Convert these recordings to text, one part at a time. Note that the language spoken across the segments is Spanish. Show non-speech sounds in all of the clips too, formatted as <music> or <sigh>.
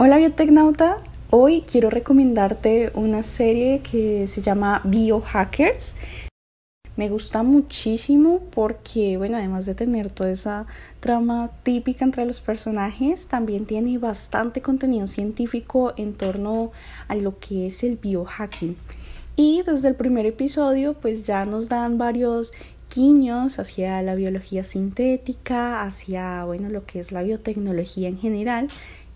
Hola biotecnauta, hoy quiero recomendarte una serie que se llama Biohackers. Me gusta muchísimo porque, bueno, además de tener toda esa trama típica entre los personajes, también tiene bastante contenido científico en torno a lo que es el biohacking. Y desde el primer episodio, pues ya nos dan varios guiños hacia la biología sintética, hacia, bueno, lo que es la biotecnología en general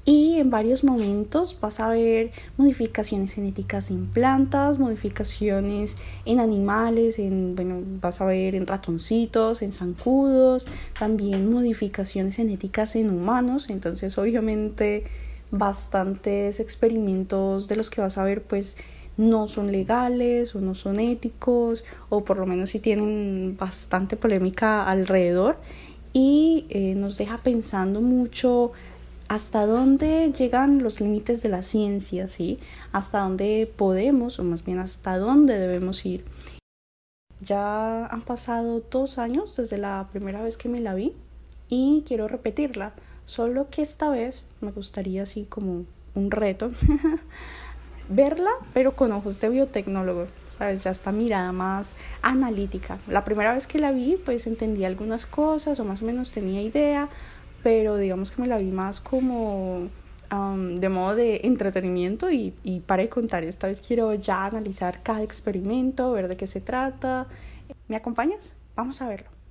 y en varios momentos vas a ver modificaciones genéticas en plantas, modificaciones en animales, en, bueno, vas a ver en ratoncitos, en zancudos, también modificaciones genéticas en humanos, entonces obviamente bastantes experimentos de los que vas a ver pues no son legales o no son éticos o por lo menos si tienen bastante polémica alrededor. Y eh, nos deja pensando mucho hasta dónde llegan los límites de la ciencia, ¿sí? Hasta dónde podemos, o más bien hasta dónde debemos ir. Ya han pasado dos años desde la primera vez que me la vi y quiero repetirla, solo que esta vez me gustaría así como un reto <laughs> verla, pero con ojos de biotecnólogo, ¿sabes? Ya esta mirada más analítica. La primera vez que la vi, pues entendí algunas cosas o más o menos tenía idea, pero digamos que me la vi más como de modo de entretenimiento y, y para contar. Esta vez quiero ya analizar cada experimento, ver de qué se trata. ¿Me acompañas? Vamos a verlo.